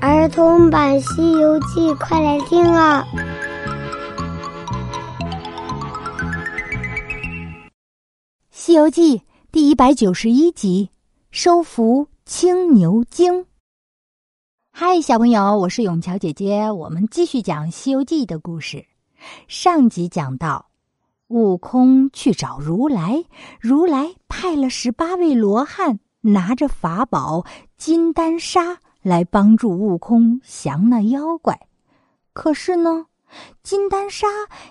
儿童版《西游记》，快来听啊！《西游记》第一百九十一集：收服青牛精。嗨，小朋友，我是永桥姐姐，我们继续讲《西游记》的故事。上集讲到，悟空去找如来，如来派了十八位罗汉，拿着法宝金丹砂。来帮助悟空降那妖怪，可是呢，金丹砂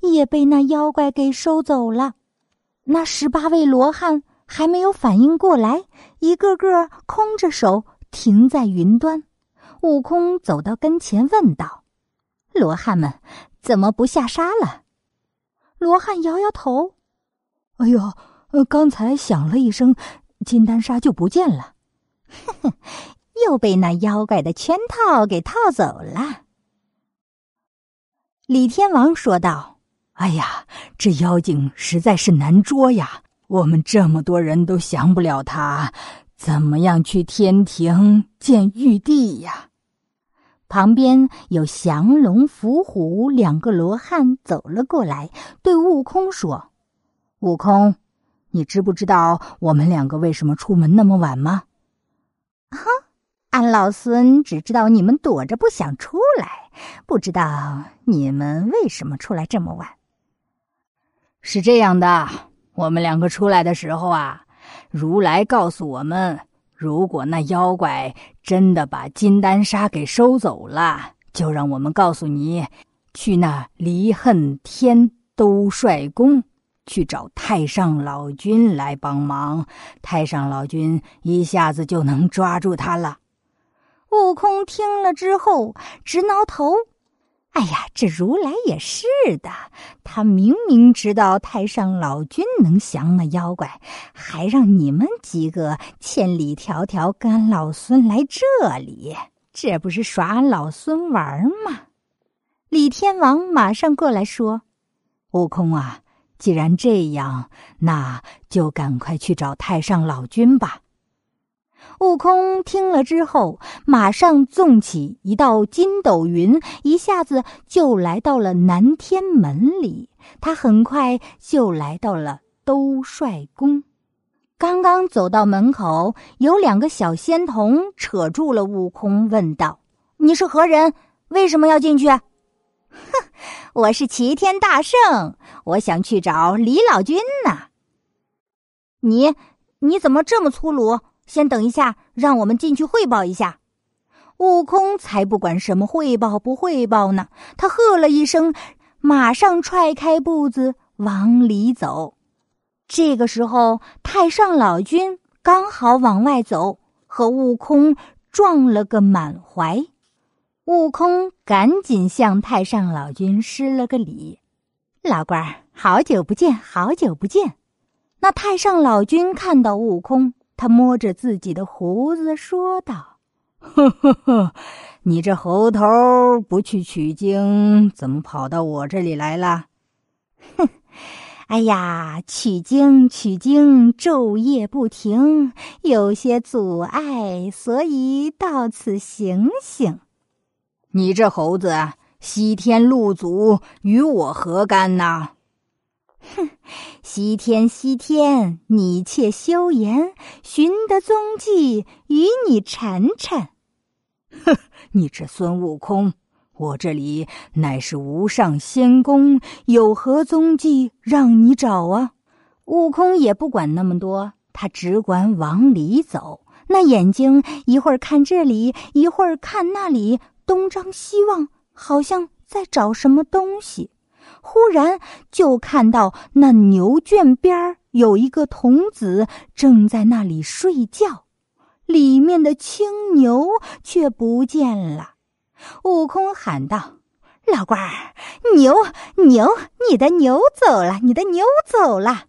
也被那妖怪给收走了。那十八位罗汉还没有反应过来，一个个空着手停在云端。悟空走到跟前问道：“罗汉们怎么不下沙了？”罗汉摇摇头：“哎呦，刚才响了一声，金丹砂就不见了。”呵呵。又被那妖怪的圈套给套走了。李天王说道：“哎呀，这妖精实在是难捉呀！我们这么多人都降不了他，怎么样去天庭见玉帝呀？”旁边有降龙伏虎两个罗汉走了过来，对悟空说：“悟空，你知不知道我们两个为什么出门那么晚吗？”哈。俺老孙只知道你们躲着不想出来，不知道你们为什么出来这么晚。是这样的，我们两个出来的时候啊，如来告诉我们，如果那妖怪真的把金丹砂给收走了，就让我们告诉你，去那离恨天兜率宫去找太上老君来帮忙，太上老君一下子就能抓住他了。悟空听了之后直挠头，哎呀，这如来也是的，他明明知道太上老君能降那妖怪，还让你们几个千里迢迢跟俺老孙来这里，这不是耍俺老孙玩吗？李天王马上过来说：“悟空啊，既然这样，那就赶快去找太上老君吧。”悟空听了之后，马上纵起一道筋斗云，一下子就来到了南天门里。他很快就来到了兜率宫。刚刚走到门口，有两个小仙童扯住了悟空，问道：“你是何人？为什么要进去？”“哼，我是齐天大圣，我想去找李老君呢。”“你，你怎么这么粗鲁？”先等一下，让我们进去汇报一下。悟空才不管什么汇报不汇报呢，他喝了一声，马上踹开步子往里走。这个时候，太上老君刚好往外走，和悟空撞了个满怀。悟空赶紧向太上老君施了个礼：“老官儿，好久不见，好久不见。”那太上老君看到悟空。他摸着自己的胡子说道：“呵呵呵，你这猴头不去取经，怎么跑到我这里来了？”“哼，哎呀，取经取经，昼夜不停，有些阻碍，所以到此醒醒。”“你这猴子，西天路祖与我何干呐？”哼，西天西天，你且休言，寻得踪迹与你缠缠。哼，你这孙悟空，我这里乃是无上仙宫，有何踪迹让你找啊？悟空也不管那么多，他只管往里走。那眼睛一会儿看这里，一会儿看那里，东张西望，好像在找什么东西。忽然就看到那牛圈边有一个童子正在那里睡觉，里面的青牛却不见了。悟空喊道：“老官儿，牛牛，你的牛走了，你的牛走了！”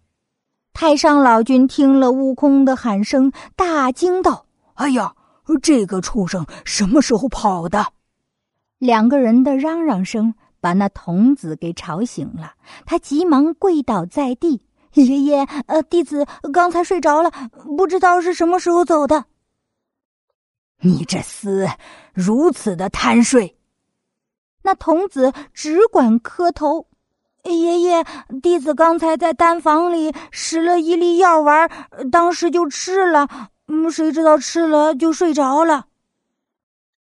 太上老君听了悟空的喊声，大惊道：“哎呀，这个畜生什么时候跑的？”两个人的嚷嚷声。把那童子给吵醒了，他急忙跪倒在地：“爷爷，呃，弟子刚才睡着了，不知道是什么时候走的。”你这厮如此的贪睡。那童子只管磕头：“爷爷，弟子刚才在丹房里拾了一粒药丸，当时就吃了。嗯，谁知道吃了就睡着了。”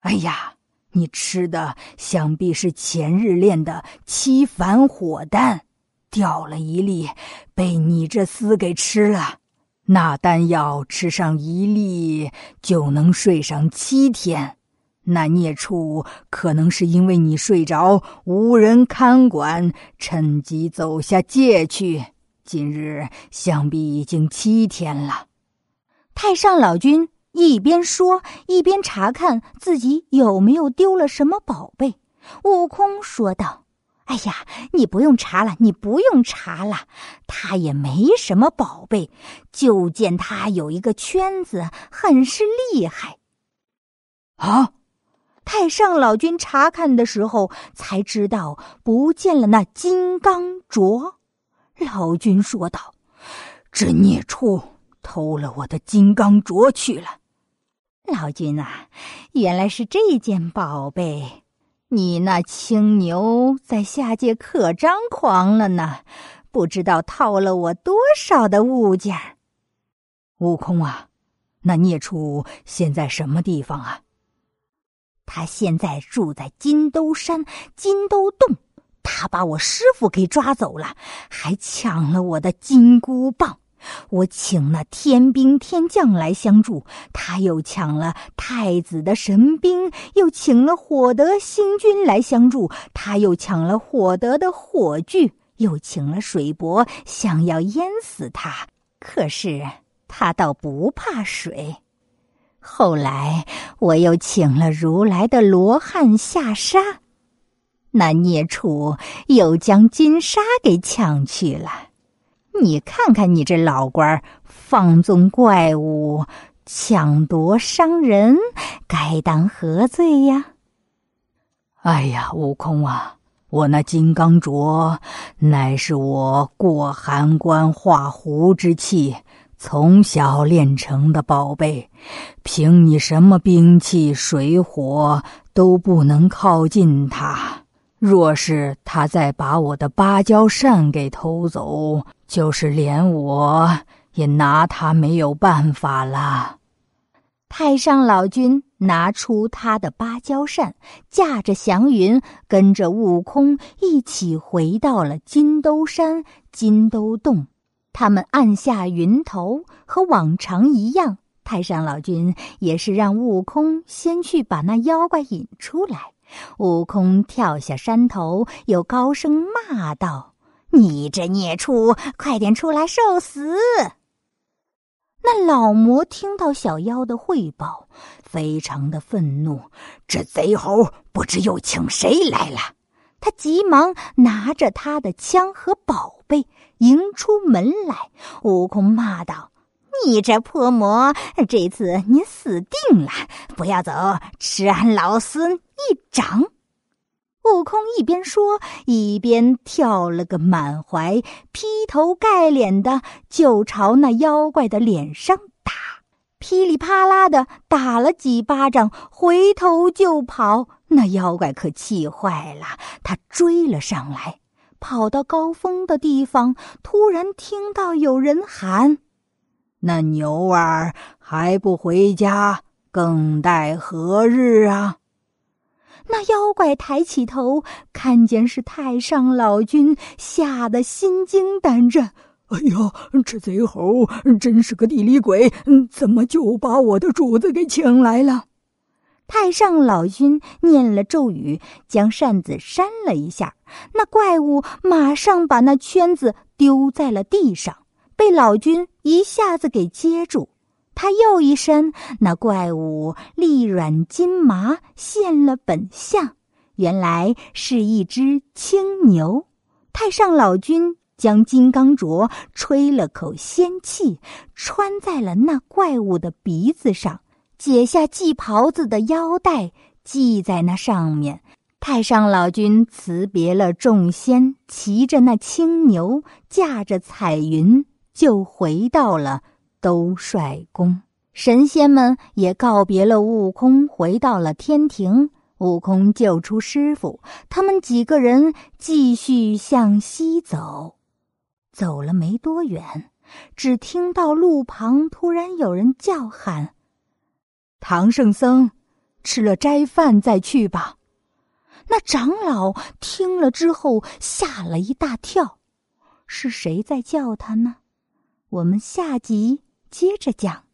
哎呀，你吃的想必是前日炼的七反火丹，掉了一粒，被你这厮给吃了。那丹药吃上一粒就能睡上七天，那孽畜可能是因为你睡着无人看管，趁机走下界去。今日想必已经七天了。太上老君一边说，一边查看自己有没有丢了什么宝贝。悟空说道。哎呀，你不用查了，你不用查了，他也没什么宝贝，就见他有一个圈子，很是厉害。啊！太上老君查看的时候才知道不见了那金刚镯。老君说道：“这孽畜偷了我的金刚镯去了。”老君啊，原来是这件宝贝。你那青牛在下界可张狂了呢，不知道套了我多少的物件。悟空啊，那孽畜现在什么地方啊？他现在住在金兜山金兜洞，他把我师傅给抓走了，还抢了我的金箍棒。我请那天兵天将来相助，他又抢了太子的神兵，又请了火德星君来相助，他又抢了火德的火炬，又请了水伯，想要淹死他。可是他倒不怕水。后来我又请了如来的罗汉下沙，那孽畜又将金沙给抢去了。你看看，你这老官放纵怪物，抢夺伤人，该当何罪呀？哎呀，悟空啊，我那金刚镯乃是我过寒关化狐之气，从小练成的宝贝，凭你什么兵器、水火都不能靠近它。若是他再把我的芭蕉扇给偷走，就是连我也拿他没有办法了。太上老君拿出他的芭蕉扇，驾着祥云，跟着悟空一起回到了金兜山金兜洞。他们按下云头，和往常一样。太上老君也是让悟空先去把那妖怪引出来。悟空跳下山头，又高声骂道：“你这孽畜，快点出来受死！”那老魔听到小妖的汇报，非常的愤怒。这贼猴不知又请谁来了？他急忙拿着他的枪和宝贝迎出门来。悟空骂道。你这破魔，这次你死定了！不要走，吃俺老孙一掌！悟空一边说，一边跳了个满怀，劈头盖脸的就朝那妖怪的脸上打，噼里啪啦的打了几巴掌，回头就跑。那妖怪可气坏了，他追了上来，跑到高峰的地方，突然听到有人喊。那牛儿还不回家，更待何日啊？那妖怪抬起头，看见是太上老君，吓得心惊胆战。哎呀，这贼猴真是个地里鬼，怎么就把我的主子给请来了？太上老君念了咒语，将扇子扇了一下，那怪物马上把那圈子丢在了地上。被老君一下子给接住，他又一伸，那怪物力软筋麻，现了本相，原来是一只青牛。太上老君将金刚镯吹了口仙气，穿在了那怪物的鼻子上，解下系袍子的腰带系在那上面。太上老君辞别了众仙，骑着那青牛，驾着彩云。就回到了兜率宫。神仙们也告别了悟空，回到了天庭。悟空救出师傅，他们几个人继续向西走。走了没多远，只听到路旁突然有人叫喊：“唐圣僧，吃了斋饭再去吧。”那长老听了之后吓了一大跳，是谁在叫他呢？我们下集接着讲。